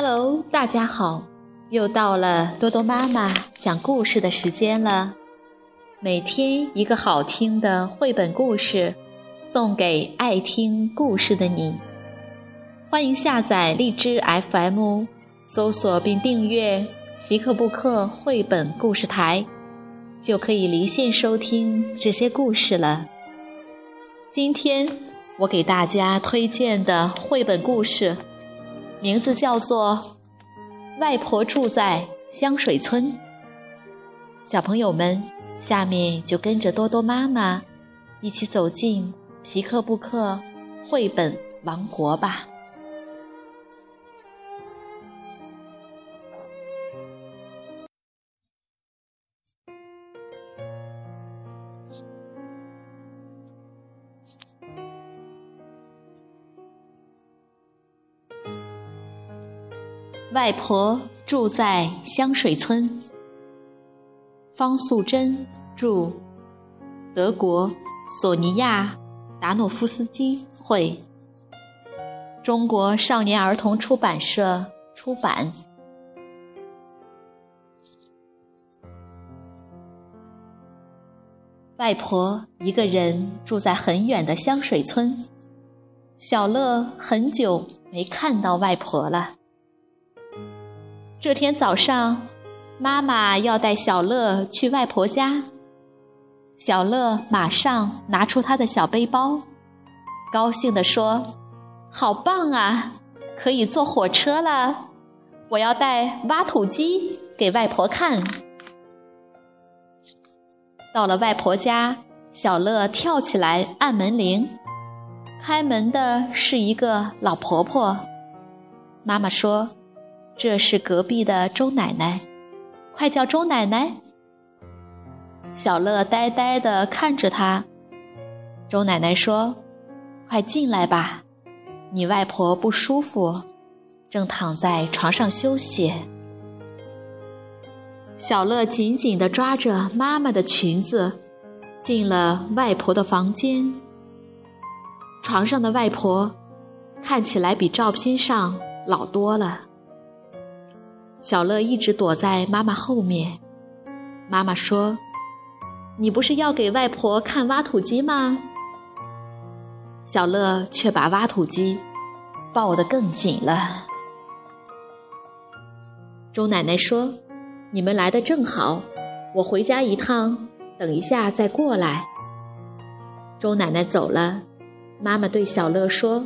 Hello，大家好，又到了多多妈妈讲故事的时间了。每天一个好听的绘本故事，送给爱听故事的你。欢迎下载荔枝 FM，搜索并订阅皮克布克绘本故事台，就可以离线收听这些故事了。今天我给大家推荐的绘本故事，名字叫做《外婆住在香水村》。小朋友们，下面就跟着多多妈妈一起走进皮克布克绘本王国吧。外婆住在香水村。方素珍著，德国索尼娅·达诺夫斯基绘，中国少年儿童出版社出版。外婆一个人住在很远的香水村，小乐很久没看到外婆了。这天早上，妈妈要带小乐去外婆家。小乐马上拿出他的小背包，高兴地说：“好棒啊，可以坐火车了！我要带挖土机给外婆看。”到了外婆家，小乐跳起来按门铃。开门的是一个老婆婆。妈妈说。这是隔壁的周奶奶，快叫周奶奶！小乐呆呆地看着他。周奶奶说：“快进来吧，你外婆不舒服，正躺在床上休息。”小乐紧紧地抓着妈妈的裙子，进了外婆的房间。床上的外婆看起来比照片上老多了。小乐一直躲在妈妈后面。妈妈说：“你不是要给外婆看挖土机吗？”小乐却把挖土机抱得更紧了。周奶奶说：“你们来的正好，我回家一趟，等一下再过来。”周奶奶走了，妈妈对小乐说：“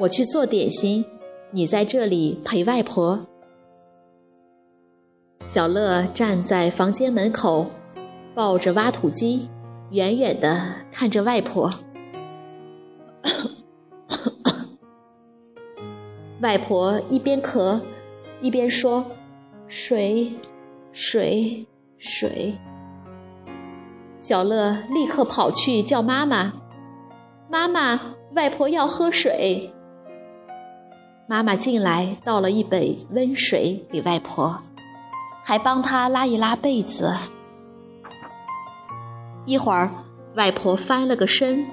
我去做点心，你在这里陪外婆。”小乐站在房间门口，抱着挖土机，远远的看着外婆。外婆一边咳，一边说：“水，水，水。”小乐立刻跑去叫妈妈：“妈妈，外婆要喝水。”妈妈进来倒了一杯温水给外婆。还帮他拉一拉被子。一会儿，外婆翻了个身，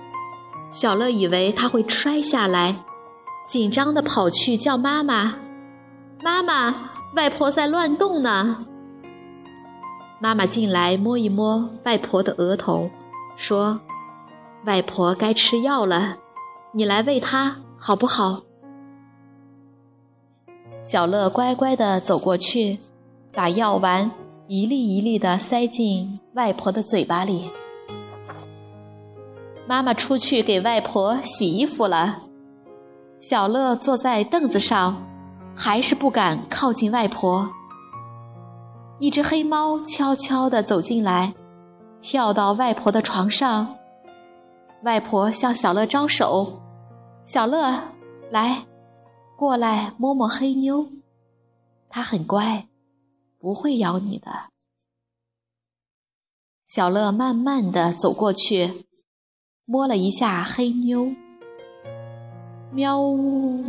小乐以为她会摔下来，紧张地跑去叫妈妈：“妈妈，外婆在乱动呢。”妈妈进来摸一摸外婆的额头，说：“外婆该吃药了，你来喂她好不好？”小乐乖乖地走过去。把药丸一粒一粒地塞进外婆的嘴巴里。妈妈出去给外婆洗衣服了。小乐坐在凳子上，还是不敢靠近外婆。一只黑猫悄悄地走进来，跳到外婆的床上。外婆向小乐招手：“小乐，来，过来摸摸黑妞，它很乖。”不会咬你的。小乐慢慢的走过去，摸了一下黑妞。喵呜！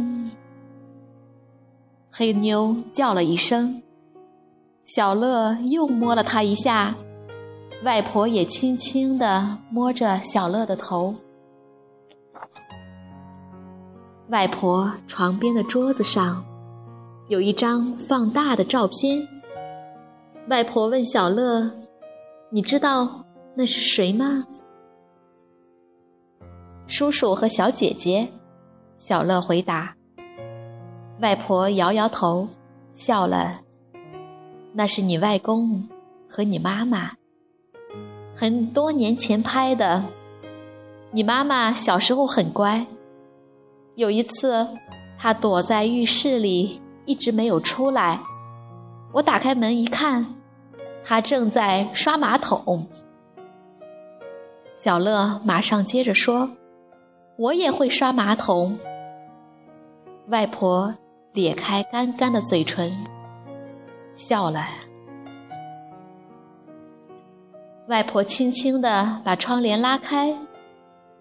黑妞叫了一声。小乐又摸了它一下。外婆也轻轻的摸着小乐的头。外婆床边的桌子上。有一张放大的照片。外婆问小乐：“你知道那是谁吗？”叔叔和小姐姐。小乐回答。外婆摇摇头，笑了。那是你外公和你妈妈，很多年前拍的。你妈妈小时候很乖，有一次，她躲在浴室里，一直没有出来。我打开门一看，他正在刷马桶。小乐马上接着说：“我也会刷马桶。”外婆咧开干干的嘴唇，笑了。外婆轻轻地把窗帘拉开，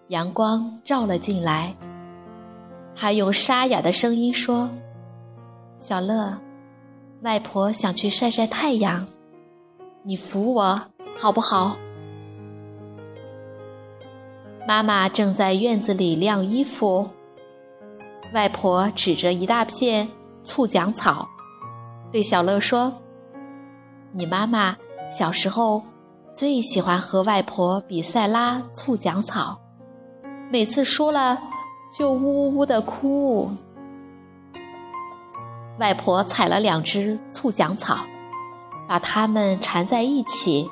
阳光照了进来。她用沙哑的声音说：“小乐，外婆想去晒晒太阳，你扶我好不好？”妈妈正在院子里晾衣服。外婆指着一大片醋浆草，对小乐说：“你妈妈小时候最喜欢和外婆比赛拉醋浆草，每次输了就呜呜呜的哭。”外婆采了两只醋浆草，把它们缠在一起，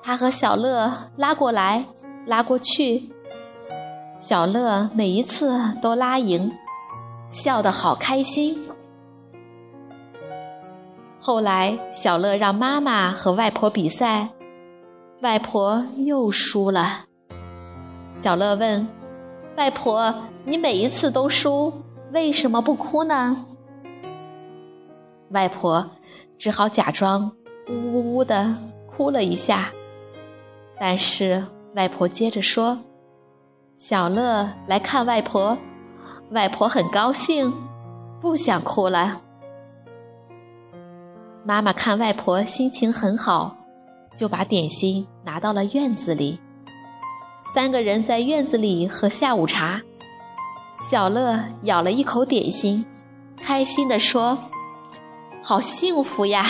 他和小乐拉过来拉过去。小乐每一次都拉赢，笑得好开心。后来，小乐让妈妈和外婆比赛，外婆又输了。小乐问：“外婆，你每一次都输，为什么不哭呢？”外婆只好假装呜呜呜的哭了一下，但是外婆接着说。小乐来看外婆，外婆很高兴，不想哭了。妈妈看外婆心情很好，就把点心拿到了院子里。三个人在院子里喝下午茶。小乐咬了一口点心，开心地说：“好幸福呀！”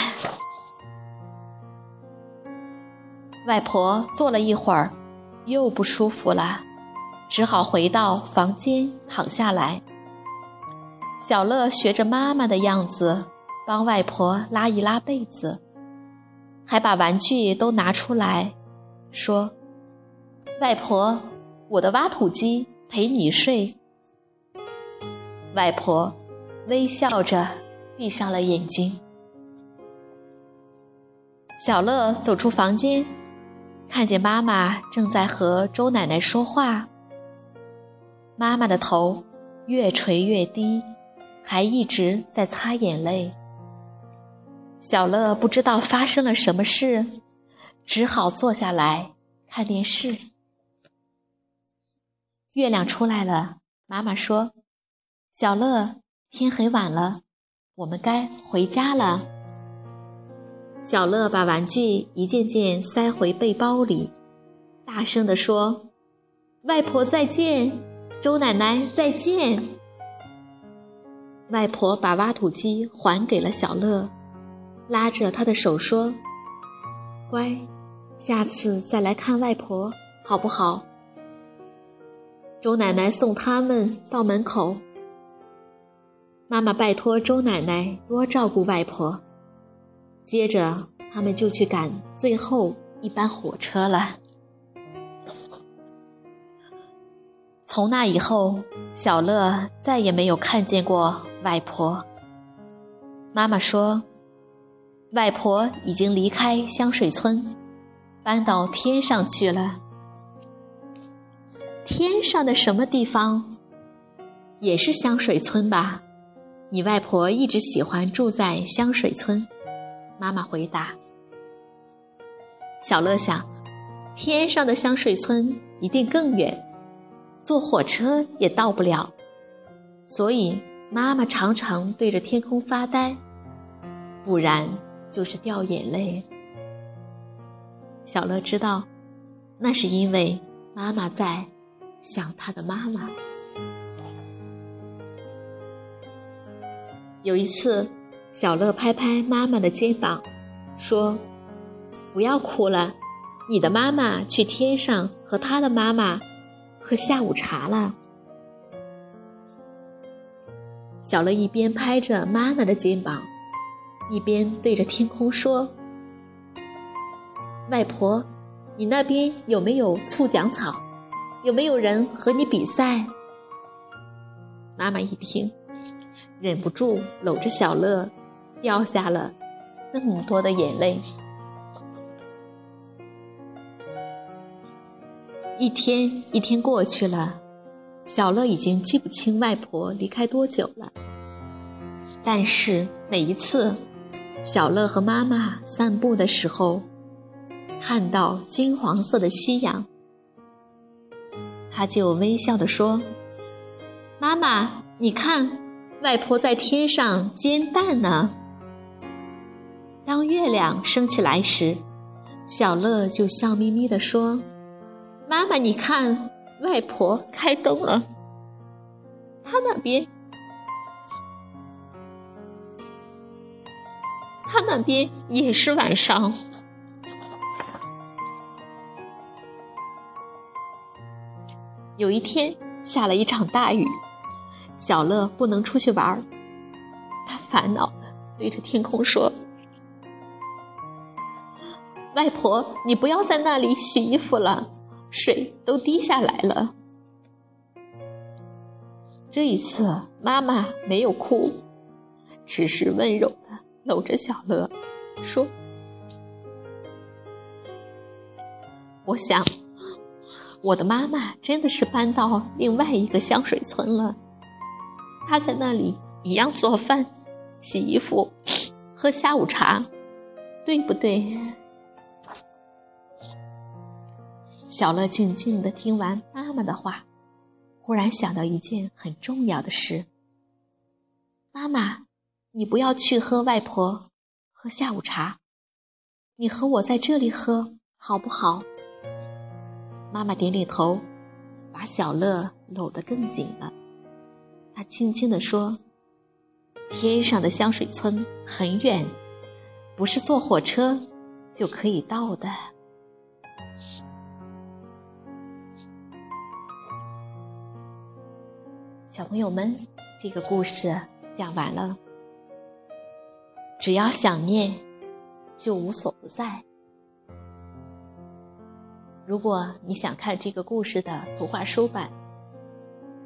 外婆坐了一会儿，又不舒服了。只好回到房间躺下来。小乐学着妈妈的样子，帮外婆拉一拉被子，还把玩具都拿出来，说：“外婆，我的挖土机陪你睡。”外婆微笑着闭上了眼睛。小乐走出房间，看见妈妈正在和周奶奶说话。妈妈的头越垂越低，还一直在擦眼泪。小乐不知道发生了什么事，只好坐下来看电视。月亮出来了，妈妈说：“小乐，天很晚了，我们该回家了。”小乐把玩具一件件塞回背包里，大声地说：“外婆再见。”周奶奶再见。外婆把挖土机还给了小乐，拉着他的手说：“乖，下次再来看外婆好不好？”周奶奶送他们到门口。妈妈拜托周奶奶多照顾外婆。接着，他们就去赶最后一班火车了。从那以后，小乐再也没有看见过外婆。妈妈说，外婆已经离开香水村，搬到天上去了。天上的什么地方？也是香水村吧？你外婆一直喜欢住在香水村。妈妈回答。小乐想，天上的香水村一定更远。坐火车也到不了，所以妈妈常常对着天空发呆，不然就是掉眼泪。小乐知道，那是因为妈妈在想他的妈妈。有一次，小乐拍拍妈妈的肩膀，说：“不要哭了，你的妈妈去天上和她的妈妈喝下午茶了。”小乐一边拍着妈妈的肩膀，一边对着天空说：“外婆，你那边有没有醋浆草？有没有人和你比赛？”妈妈一听，忍不住搂着小乐，掉下了更多的眼泪。一天一天过去了。小乐已经记不清外婆离开多久了，但是每一次，小乐和妈妈散步的时候，看到金黄色的夕阳，他就微笑地说：“妈妈，你看，外婆在天上煎蛋呢。”当月亮升起来时，小乐就笑眯眯地说：“妈妈，你看。”外婆开灯了，他那边，他那边也是晚上。有一天下了一场大雨，小乐不能出去玩儿，他烦恼的对着天空说：“外婆，你不要在那里洗衣服了。”水都滴下来了。这一次，妈妈没有哭，只是温柔的搂着小乐，说：“我想，我的妈妈真的是搬到另外一个香水村了。他在那里一样做饭、洗衣服、喝下午茶，对不对？”小乐静静的听完妈妈的话，忽然想到一件很重要的事：“妈妈，你不要去和外婆喝下午茶，你和我在这里喝好不好？”妈妈点点头，把小乐搂得更紧了。他轻轻地说：“天上的香水村很远，不是坐火车就可以到的。”小朋友们，这个故事讲完了。只要想念，就无所不在。如果你想看这个故事的图画书版，